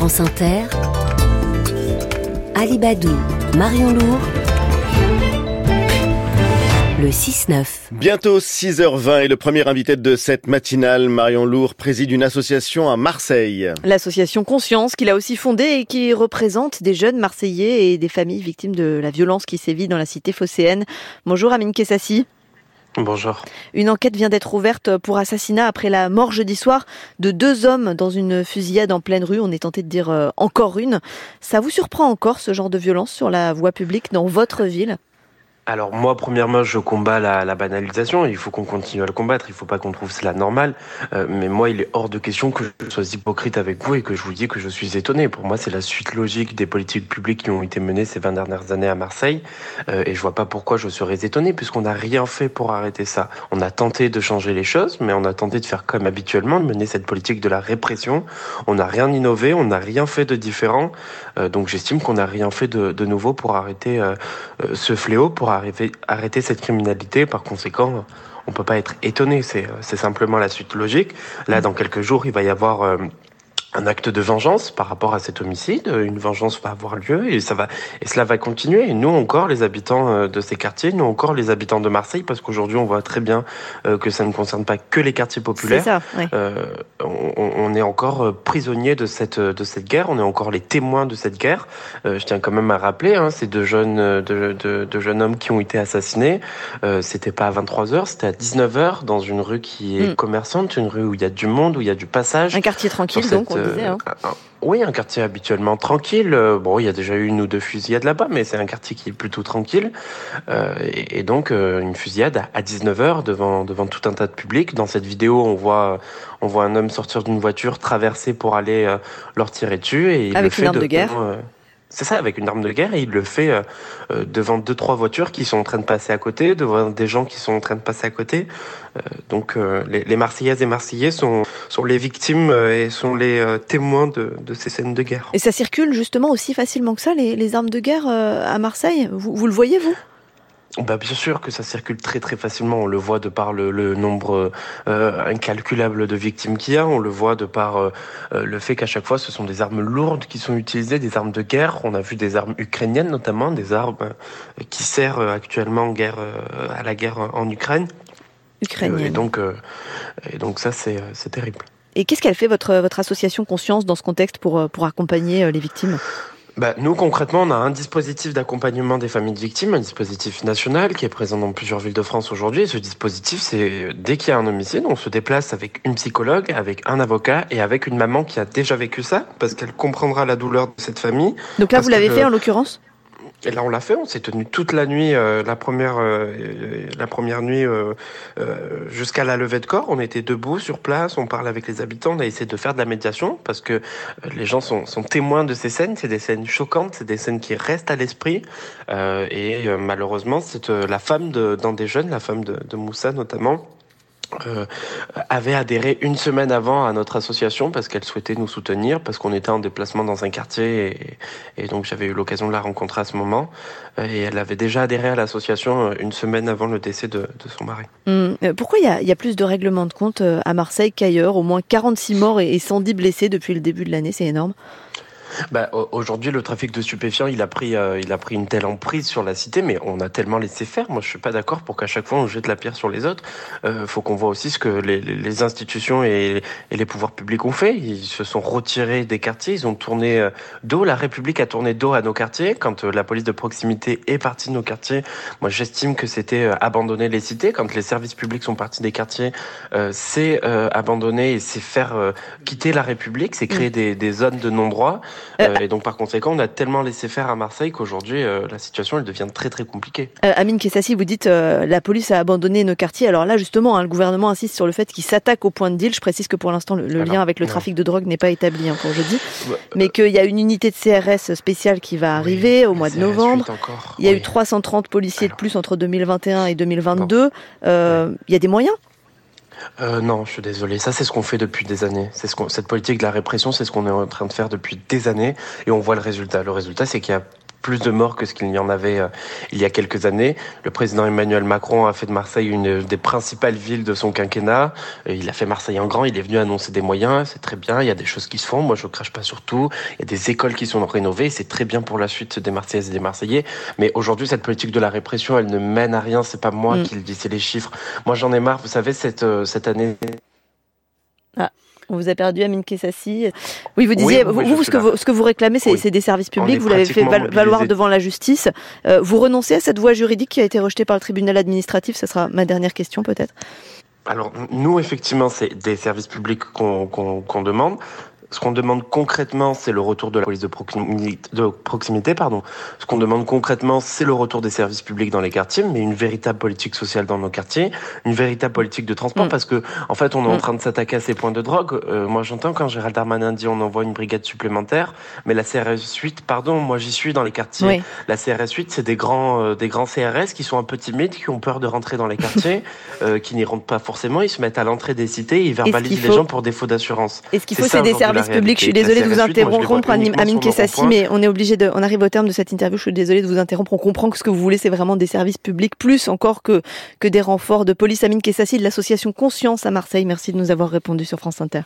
France Inter, Alibadou, Marion Lourd, le 6-9. Bientôt 6h20 et le premier invité de cette matinale, Marion Lourd, préside une association à Marseille. L'association Conscience qu'il a aussi fondée et qui représente des jeunes Marseillais et des familles victimes de la violence qui sévit dans la cité phocéenne. Bonjour Amine Kessassi. Bonjour. Une enquête vient d'être ouverte pour assassinat après la mort jeudi soir de deux hommes dans une fusillade en pleine rue. On est tenté de dire euh, encore une. Ça vous surprend encore ce genre de violence sur la voie publique dans votre ville? Alors moi, premièrement, je combats la, banalisation. Il faut qu'on continue à le combattre. Il ne faut pas qu'on trouve cela normal. Euh, mais moi, il est hors de question que je sois hypocrite avec vous et que je vous dis que je suis étonné. Pour moi, c'est la suite logique des politiques publiques qui ont été menées ces 20 dernières années à Marseille. Euh, et je vois pas pourquoi je serais étonné puisqu'on n'a rien fait pour arrêter ça. On a tenté de changer les choses, mais on a tenté de faire comme habituellement, de mener cette politique de la répression. On n'a rien innové, on n'a rien fait de différent. Euh, donc j'estime qu'on n'a rien fait de, de, nouveau pour arrêter ce fléau, pour arrêter cette criminalité. Par conséquent, on peut pas être étonné. C'est simplement la suite logique. Là, dans quelques jours, il va y avoir euh, un acte de vengeance par rapport à cet homicide. Une vengeance va avoir lieu et ça va et cela va continuer. Et nous encore, les habitants euh, de ces quartiers, nous encore les habitants de Marseille, parce qu'aujourd'hui on voit très bien euh, que ça ne concerne pas que les quartiers populaires. Ça, euh, on, on, est encore prisonniers de cette de cette guerre. On est encore les témoins de cette guerre. Euh, je tiens quand même à rappeler hein, ces deux jeunes de, de, de, jeunes hommes qui ont été assassinés. Euh, c'était pas à 23 h c'était à 19 h dans une rue qui est mm. commerçante, une rue où il y a du monde, où il y a du passage. Un quartier tranquille donc. Hein. Euh, oui, un quartier habituellement tranquille. Euh, bon, il y a déjà eu une ou deux fusillades là-bas, mais c'est un quartier qui est plutôt tranquille. Euh, et, donc, une fusillade à 19h devant, devant tout un tas de public. Dans cette vidéo, on voit, on voit un homme sortir d'une voiture, traverser pour aller leur tirer dessus. Et Avec une arme de, guerre c'est ça, avec une arme de guerre, et il le fait euh, euh, devant deux, trois voitures qui sont en train de passer à côté, devant des gens qui sont en train de passer à côté. Euh, donc les, les, Marseillaises et Marseillais sont, sont les victimes et sont les témoins de, de, ces scènes de guerre. Et ça circule justement aussi facilement que ça, les, les armes de guerre à Marseille? Vous, vous le voyez, vous? Bah bien sûr que ça circule très très facilement. On le voit de par le, le nombre euh, incalculable de victimes qu'il y a. On le voit de par euh, euh, le fait qu'à chaque fois ce sont des armes lourdes qui sont utilisées, des armes de guerre. On a vu des armes ukrainiennes notamment, des armes qui servent actuellement en guerre à la guerre en Ukraine. Ukrainienne. et donc et donc ça c'est c'est terrible. Et qu'est-ce qu'elle fait votre votre association Conscience dans ce contexte pour pour accompagner les victimes? Bah, nous, concrètement, on a un dispositif d'accompagnement des familles de victimes, un dispositif national qui est présent dans plusieurs villes de France aujourd'hui. Et ce dispositif, c'est dès qu'il y a un homicide, on se déplace avec une psychologue, avec un avocat et avec une maman qui a déjà vécu ça, parce qu'elle comprendra la douleur de cette famille. Donc là, vous l'avez fait en l'occurrence? Et là, on l'a fait. On s'est tenu toute la nuit, euh, la première, euh, la première nuit euh, euh, jusqu'à la levée de corps. On était debout sur place. On parle avec les habitants. On a essayé de faire de la médiation parce que les gens sont, témoins de ces scènes. C'est des scènes choquantes. C'est des scènes qui restent à l'esprit. et malheureusement, c'est la femme d'un des jeunes, la femme de, de Moussa notamment euh, avait adhéré une semaine avant à notre association parce qu'elle souhaitait nous soutenir, parce qu'on était en déplacement dans un quartier et, donc j'avais eu l'occasion de la rencontrer à ce moment. Euh, et elle avait déjà adhéré à l'association euh, une semaine avant le décès de, de son mari. Hum, pourquoi il y a, y a, plus de règlements de compte à Marseille qu'ailleurs? Au moins 46 morts et 110 blessés depuis le début de l'année, c'est énorme. Bah, aujourd'hui, le trafic de stupéfiants, il a pris, euh, il a pris une telle emprise sur la cité, mais on a tellement laissé faire. Moi, je suis pas d'accord pour qu'à chaque fois on jette la pierre sur les autres. Euh, faut qu'on voit aussi ce que les, les institutions et, et, les pouvoirs publics ont fait. Ils se sont retirés des quartiers, ils ont tourné euh, dos. La République a tourné dos à nos quartiers. Quand euh, la police de proximité est partie de nos quartiers, moi, j'estime que c'était abandonner les cités. Quand les services publics sont partis des quartiers, c'est abandonner et c'est faire quitter la République, c'est créer mm. des, des zones de non-droit. Euh, et donc par conséquent, on a tellement laissé faire à Marseille qu'aujourd'hui, euh, la situation elle devient très très compliquée. Euh, Amine Kessassi, vous dites la police a abandonné nos quartiers. Alors là, justement, hein, le gouvernement insiste sur le fait qu'il s'attaque au point de deal. Je précise que pour l'instant, le, lien avec le trafic de drogue n'est pas établi, hein, pour jeudi, mais qu'il y a une unité de CRS spéciale qui va arriver au mois de novembre. Il y a eu 330 policiers de plus entre 2021 et 2022. Il y a des moyens euh, non, je suis désolé. Ça, c'est ce qu'on fait depuis des années. C'est ce cette politique de la répression, c'est ce qu'on est en train de faire depuis des années, et on voit le résultat. Le résultat, c'est qu'il y a plus de morts que ce qu'il y en avait euh, il y a quelques années. Le président Emmanuel Macron a fait de Marseille une des principales villes de son quinquennat. Il a fait Marseille en grand, il est venu annoncer des moyens, c'est très bien, il y a des choses qui se font, moi je crache pas sur tout, il y a des écoles qui sont rénovées, c'est très bien pour la suite des Marseillaises et des Marseillais, mais aujourd'hui cette politique de la répression, elle ne mène à rien, c'est pas moi mm. qui le dis, c'est les chiffres. Moi j'en ai marre, vous savez, cette, euh, cette année... Ah. On vous a perdu, Amine Kessassi. Oui, vous disiez, vous, ce, que vous, ce que vous réclamez, c'est des services publics. Vous l'avez fait valoir devant la justice. Euh, vous renoncez à cette voie juridique qui a été rejetée par le tribunal administratif Ce sera ma dernière question, peut-être? Alors, nous, effectivement, c'est des services publics qu'on demande. Ce qu'on demande concrètement, c'est le retour de la police de proximité. De proximité pardon. Ce qu'on demande concrètement, c'est le retour des services publics dans les quartiers, mais une véritable politique sociale dans nos quartiers, une véritable politique de transport, mm. parce que en fait, on est en mm. train de s'attaquer à ces points de drogue. Euh, moi, j'entends quand Gérald Darmanin dit on envoie une brigade supplémentaire, mais la CRS 8, pardon, moi j'y suis dans les quartiers. La CRS 8, c'est des grands, euh, des grands CRS qui sont un peu timides, qui ont peur de rentrer dans les quartiers, euh, qui n'y rentrent pas forcément. Ils se mettent à l'entrée des cités, ils verbalisent les gens pour défaut d'assurance. Est-ce qu'il faut, c'est des services public. Je suis désolée de vous interrompre, Amine Kessassi, mais on est obligé de, on arrive au terme de cette interview. Je suis désolée de vous interrompre. On comprend que ce que vous voulez, c'est vraiment des services publics, plus encore que, que des renforts de police. Amine Kessassi de l'association Conscience à Marseille. Merci de nous avoir répondu sur France Inter.